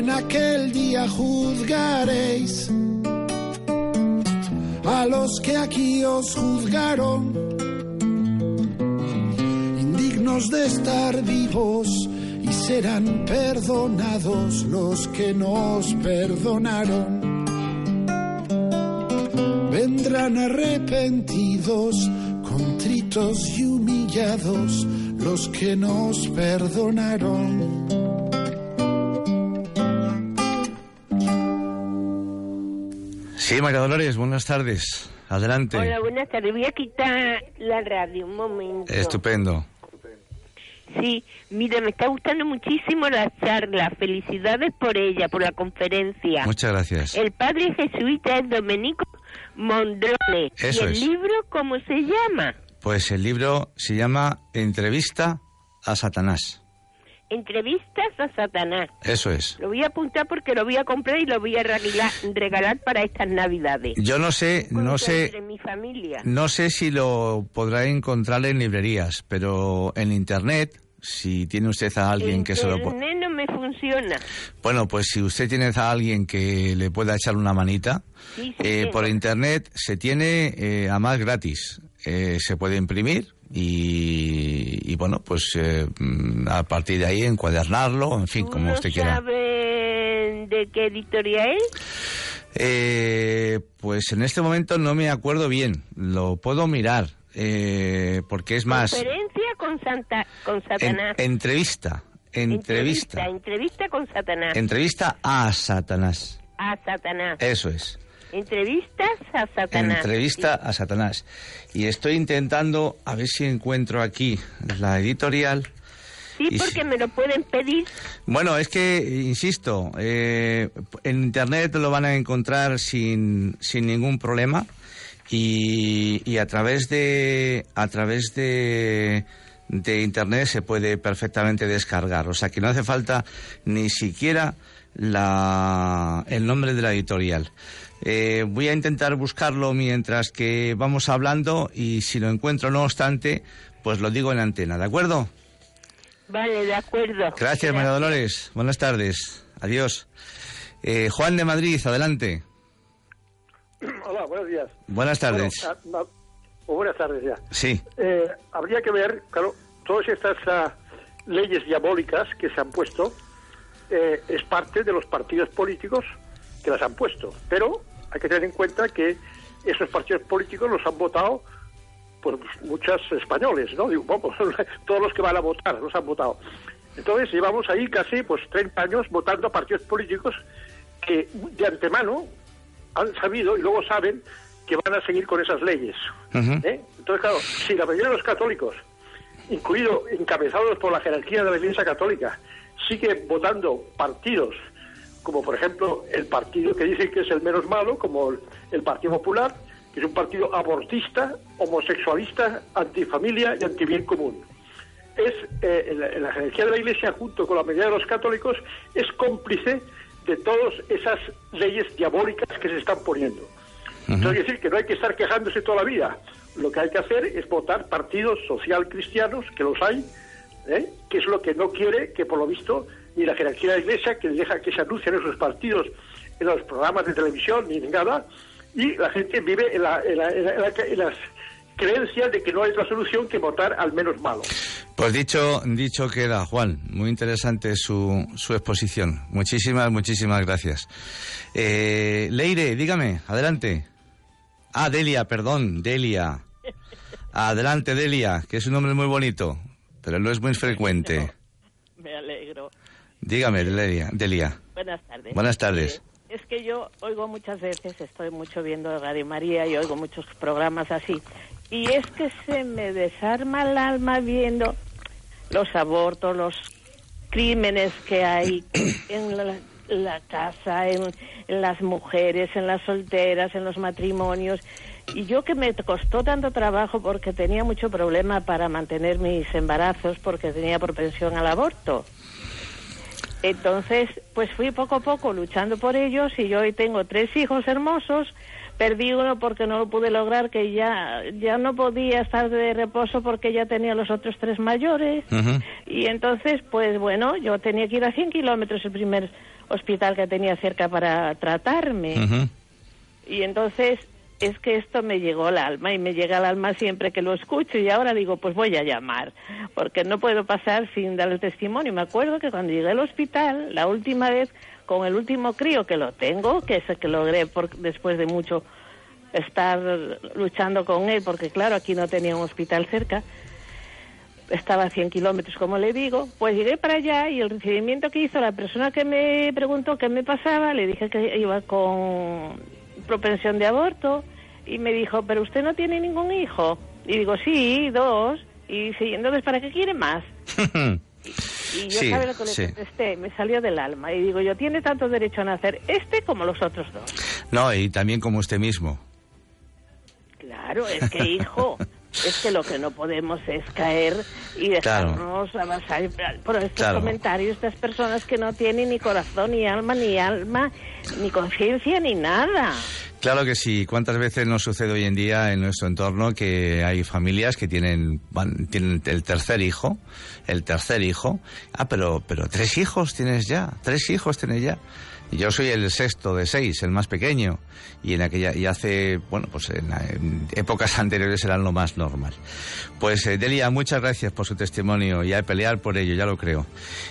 En aquel día juzgaréis a los que aquí os juzgaron, indignos de estar vivos, y serán perdonados los que nos perdonaron. Vendrán arrepentidos, contritos y humillados los que nos perdonaron. Sí, María Dolores, buenas tardes. Adelante. Hola, buenas tardes. Voy a quitar la radio un momento. Estupendo. Sí, mira, me está gustando muchísimo la charla. Felicidades por ella, por la conferencia. Muchas gracias. El padre jesuita es Domenico Mondrone. Eso ¿Y el es. libro cómo se llama? Pues el libro se llama Entrevista a Satanás. Entrevistas a Satanás. Eso es. Lo voy a apuntar porque lo voy a comprar y lo voy a regalar, regalar para estas navidades. Yo no sé, no sé, mi familia. no sé si lo podrá encontrar en librerías, pero en internet, si tiene usted a alguien que se lo Internet no me funciona. Bueno, pues si usted tiene a alguien que le pueda echar una manita, Sí, sí eh, por internet se tiene eh, a más gratis. Eh, se puede imprimir y, y bueno, pues eh, mm, a partir de ahí encuadernarlo, en fin, ¿Tú como usted quiera. sabes de qué editorial es? Eh, pues en este momento no me acuerdo bien, lo puedo mirar, eh, porque es más, Conferencia con, Santa, con en- Satanás. entrevista, entrevista, Entrevista con Satanás. entrevista a Satanás, a Satanás. eso es. Entrevistas a Satanás. Entrevista a Satanás. Y estoy intentando a ver si encuentro aquí la editorial. Sí, porque si- me lo pueden pedir. Bueno, es que, insisto, eh, en Internet lo van a encontrar sin, sin ningún problema y, y a través de a través de, de Internet se puede perfectamente descargar. O sea que no hace falta ni siquiera la, el nombre de la editorial. Eh, voy a intentar buscarlo mientras que vamos hablando y si lo encuentro, no obstante, pues lo digo en antena, ¿de acuerdo? Vale, de acuerdo. Gracias, María Dolores. Buenas tardes. Adiós. Eh, Juan de Madrid, adelante. Hola, buenos días. Buenas tardes. Bueno, ah, o buenas tardes ya. Sí. Eh, habría que ver, claro, todas estas ah, leyes diabólicas que se han puesto eh, es parte de los partidos políticos que las han puesto. Pero hay que tener en cuenta que esos partidos políticos los han votado por muchos españoles, ¿no? Digo, vamos, todos los que van a votar los han votado. Entonces llevamos ahí casi pues 30 años votando a partidos políticos que de antemano han sabido y luego saben que van a seguir con esas leyes. ¿eh? Entonces, claro, si la mayoría de los católicos, incluido encabezados por la jerarquía de la Iglesia Católica, sigue votando partidos como por ejemplo el partido que dicen que es el menos malo, como el, Partido Popular, que es un partido abortista, homosexualista, antifamilia y antibien común. Es eh, la, la jerarquía de la Iglesia, junto con la mayoría de los católicos, es cómplice de todas esas leyes diabólicas que se están poniendo. Entonces, quiere decir que no hay que estar quejándose toda la vida. Lo que hay que hacer es votar partidos social cristianos, que los hay, ¿eh? que es lo que no quiere que, por lo visto, ni la jerarquía de la Iglesia, que deja que se anuncien esos partidos en los programas de televisión, ni nada, y la gente vive en, la- en la- en la- en la- en las creencias de que no hay otra solución que votar al menos malo. Pues dicho, dicho queda, Juan. Muy interesante su, su exposición. Muchísimas, muchísimas gracias. Eh, Leire, dígame, adelante. Ah, Delia, perdón, Delia. Adelante, Delia, que es un nombre muy bonito, pero no es muy frecuente. Me alegro. Dígame, Delia. Delia. Buenas tardes. Buenas tardes. Es que yo oigo muchas veces, estoy mucho viendo Radio María y oigo muchos programas así. Y es que se me desarma el alma viendo los abortos, los crímenes que hay en la, la casa, en, en las mujeres, en las solteras, en los matrimonios. Y yo que me costó tanto trabajo porque tenía mucho problema para mantener mis embarazos porque tenía propensión al aborto. Entonces, pues fui poco a poco luchando por ellos y yo hoy tengo tres hijos hermosos. Perdí uno porque no lo pude lograr, que ya, ya no podía estar de reposo porque ya tenía los otros tres mayores. Y entonces, pues bueno, yo tenía que ir a 100 kilómetros el primer hospital que tenía cerca para tratarme. Y entonces es que esto me llegó al alma y me llega al alma siempre que lo escucho y ahora digo, pues voy a llamar, porque no puedo pasar sin dar el testimonio. Me acuerdo que cuando llegué al hospital, la última vez, con el último crío que lo tengo, que es el que logré por, después de mucho estar luchando con él, porque claro, aquí no tenía un hospital cerca, estaba a 100 kilómetros, como le digo, pues llegué para allá y el recibimiento que hizo la persona que me preguntó qué me pasaba, le dije que iba con propensión de aborto y me dijo, pero usted no tiene ningún hijo. Y digo, sí, dos. Y dice, entonces, ¿para qué quiere más? Y yo Sí, sabe lo que le sí. contesté, me salió del alma. Y digo, yo tiene tanto derecho a nacer este como los otros dos. No, y también como usted mismo. Claro, es que hijo, es que lo que no podemos es caer y dejarnos avanzar por estos comentarios, estas personas que no tienen ni corazón, ni alma, ni alma, ni conciencia, ni nada. Claro que sí. ¿Cuántas veces nos sucede hoy en día en nuestro entorno que hay familias que tienen, tienen el tercer hijo, el tercer hijo? Ah, pero, pero tres hijos tienes ya, tres hijos tienes ya. Yo soy el sexto de seis, el más pequeño, y en aquella y hace bueno pues en, épocas anteriores era lo más normal. Pues eh, Delia, muchas gracias por su testimonio y a pelear por ello, ya lo creo.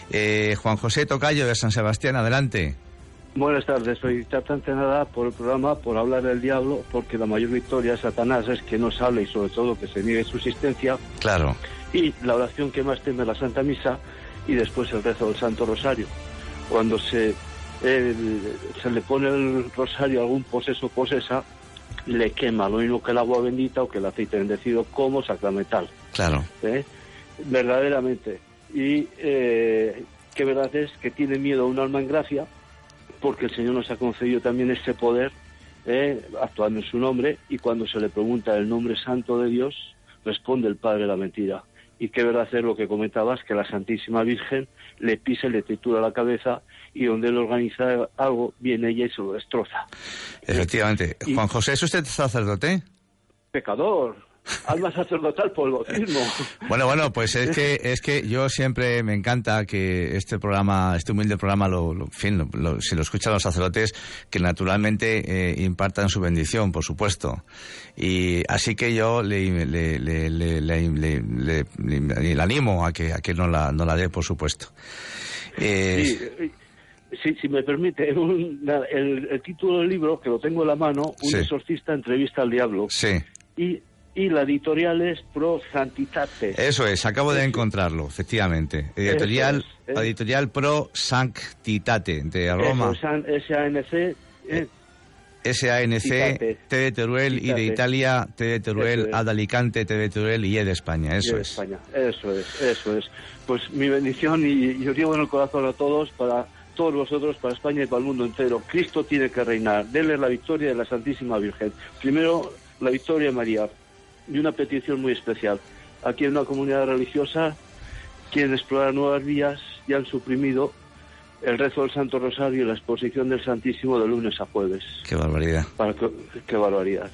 Eh, Juan José Tocayo de San Sebastián, adelante. Buenas tardes, soy tratante nada por el programa, por hablar del diablo, porque la mayor victoria de Satanás es que no sale y sobre todo que se niegue su existencia. Claro. Y la oración que más teme la Santa Misa y después el rezo del Santo Rosario. Cuando se se le pone el rosario a algún poseso posesa, le quema lo mismo que el agua bendita o que el aceite bendecido como sacramental. Claro. ¿Eh? Verdaderamente. Y eh, que verdad es que tiene miedo a un alma en gracia, porque el Señor nos ha concedido también ese poder, ¿eh? actuando en su nombre, y cuando se le pregunta el nombre santo de Dios, responde el Padre la mentira. Y qué verdad es lo que comentabas, que la Santísima Virgen le pisa le tritura la cabeza y donde él organiza algo, viene ella y se lo destroza. Efectivamente. Juan José, ¿es usted sacerdote? Pecador. Alma sacerdotal por el bautismo. Bueno, bueno, pues es que es que yo siempre me encanta que este programa, este humilde programa, lo, lo, fin, si lo escuchan los sacerdotes, que naturalmente eh, impartan su bendición, por supuesto. Y así que yo le, le, le, le, animo a que, a que no, la, no la dé, por supuesto. Eh, Sí, si me permite, el, título del libro, que lo tengo en la mano, Un exorcista entrevista al diablo. Sí. Y, y la editorial es Pro Santitate. Eso es, acabo de encontrarlo, efectivamente. Editorial, ¿eh? editorial Pro Sanctitate, de Roma. S-A-N-C. Eh, S-A-N-C, T de Teruel, I de Italia, T de Teruel, A de Alicante, T de Teruel y E de España, eso es. España. Eso es, eso es. Pues mi bendición y, y os llevo en el corazón a todos para todos vosotros, para España y para el mundo entero. Cristo tiene que reinar. Denle la victoria de la Santísima Virgen. Primero, la victoria de María. Y una petición muy especial. Aquí en una comunidad religiosa quieren explorar nuevas vías y han suprimido el rezo del Santo Rosario y la exposición del Santísimo de lunes a jueves. Qué barbaridad. Para qué barbaridad.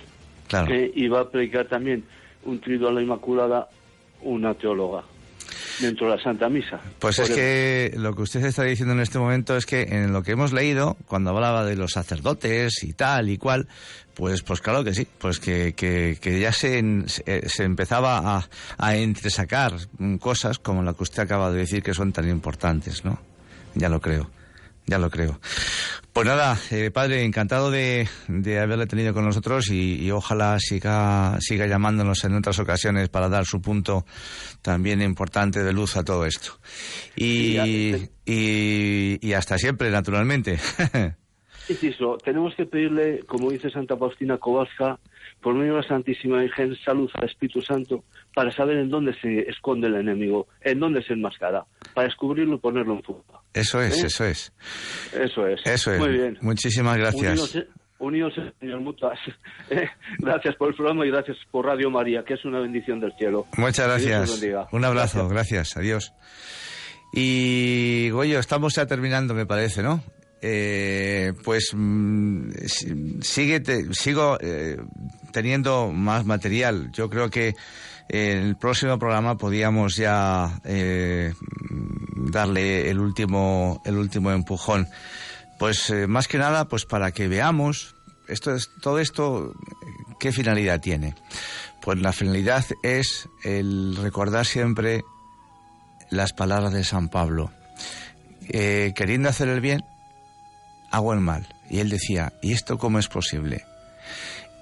Claro. y va a predicar también un trido a la Inmaculada una teóloga dentro de la Santa Misa. Pues es que lo que usted está diciendo en este momento es que en lo que hemos leído, cuando hablaba de los sacerdotes y tal y cual, pues, pues claro que sí, pues que, que, que ya se, se empezaba a, a entresacar cosas como la que usted acaba de decir que son tan importantes, ¿no? Ya lo creo ya lo creo. Pues nada, eh, padre, encantado de, de, haberle tenido con nosotros y, ojalá siga, siga llamándonos en otras ocasiones para dar su punto también importante de luz a todo esto. Y, y, y hasta siempre, naturalmente. Inciso, tenemos que pedirle, como dice Santa Faustina Kowalska, por medio de la Santísima Virgen, salud al Espíritu Santo, para saber en dónde se esconde el enemigo, en dónde se enmascara, para descubrirlo y ponerlo en fuga. Eso es, ¿Eh? eso es. Eso es. Eso es. Muy bien. Muchísimas gracias. Unidos, señor Mutas. Eh, gracias por el programa y gracias por Radio María, que es una bendición del cielo. Muchas gracias. Un abrazo, gracias. Adiós. Y Goyo, estamos ya terminando, me parece, ¿no? Eh, pues mm, sigue sigo eh, teniendo más material. Yo creo que en el próximo programa podíamos ya eh, darle el último el último empujón. Pues más que nada, pues para que veamos esto es todo esto qué finalidad tiene. Pues la finalidad es el recordar siempre las palabras de San Pablo. queriendo hacer el bien, hago el mal. Y él decía, ¿y esto cómo es posible?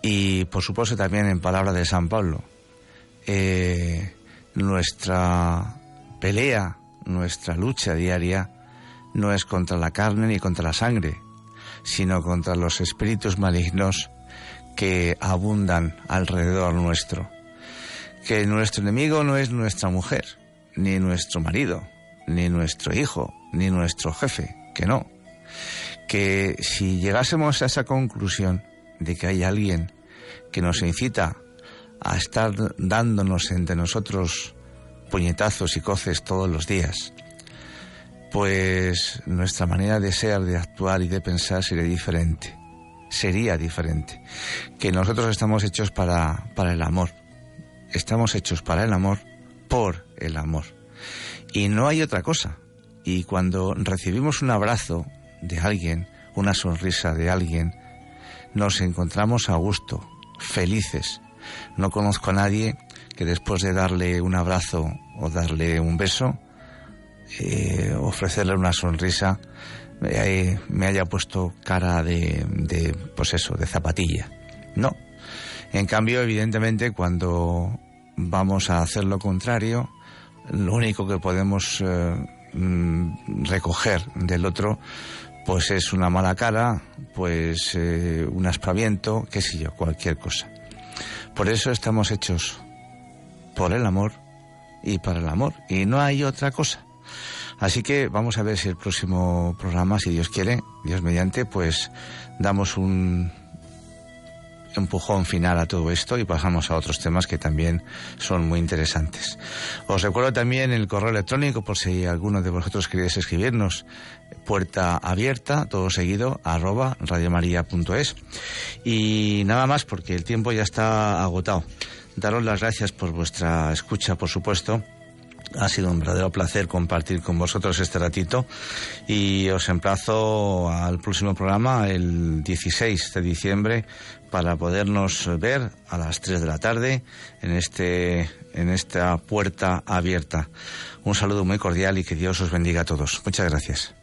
Y por supuesto también en palabras de San Pablo, eh, nuestra pelea, nuestra lucha diaria no es contra la carne ni contra la sangre, sino contra los espíritus malignos que abundan alrededor nuestro. Que nuestro enemigo no es nuestra mujer, ni nuestro marido, ni nuestro hijo, ni nuestro jefe, que no que si llegásemos a esa conclusión de que hay alguien que nos incita a estar dándonos entre nosotros puñetazos y coces todos los días, pues nuestra manera de ser, de actuar y de pensar sería diferente. Sería diferente. Que nosotros estamos hechos para, para el amor. Estamos hechos para el amor, por el amor. Y no hay otra cosa. Y cuando recibimos un abrazo de alguien, una sonrisa de alguien, nos encontramos a gusto, felices. No conozco a nadie que después de darle un abrazo o darle un beso, eh, ofrecerle una sonrisa, me haya puesto cara de, de, pues eso, de zapatilla. No. En cambio, evidentemente, cuando vamos a hacer lo contrario, lo único que podemos eh, mm, recoger del otro pues es una mala cara, pues eh, un aspaviento, qué sé yo, cualquier cosa. Por eso estamos hechos por el amor y para el amor, y no hay otra cosa. Así que vamos a ver si el próximo programa, si Dios quiere, Dios mediante, pues damos un empujón final a todo esto y pasamos a otros temas que también son muy interesantes. Os recuerdo también el correo electrónico por si alguno de vosotros queréis escribirnos puerta abierta, todo seguido, arroba radiomaria.es. Y nada más porque el tiempo ya está agotado. Daros las gracias por vuestra escucha, por supuesto. Ha sido un verdadero placer compartir con vosotros este ratito y os emplazo al próximo programa el 16 de diciembre para podernos ver a las 3 de la tarde en este en esta puerta abierta. Un saludo muy cordial y que Dios os bendiga a todos. Muchas gracias.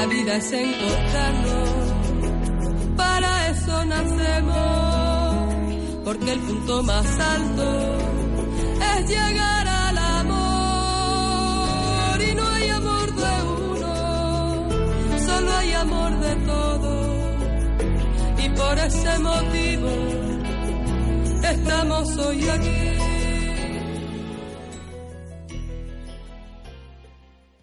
La vida es encontrarnos, para eso nacemos, porque el punto más alto es llegar al amor. Y no hay amor de uno, solo hay amor de todos. Y por ese motivo estamos hoy aquí.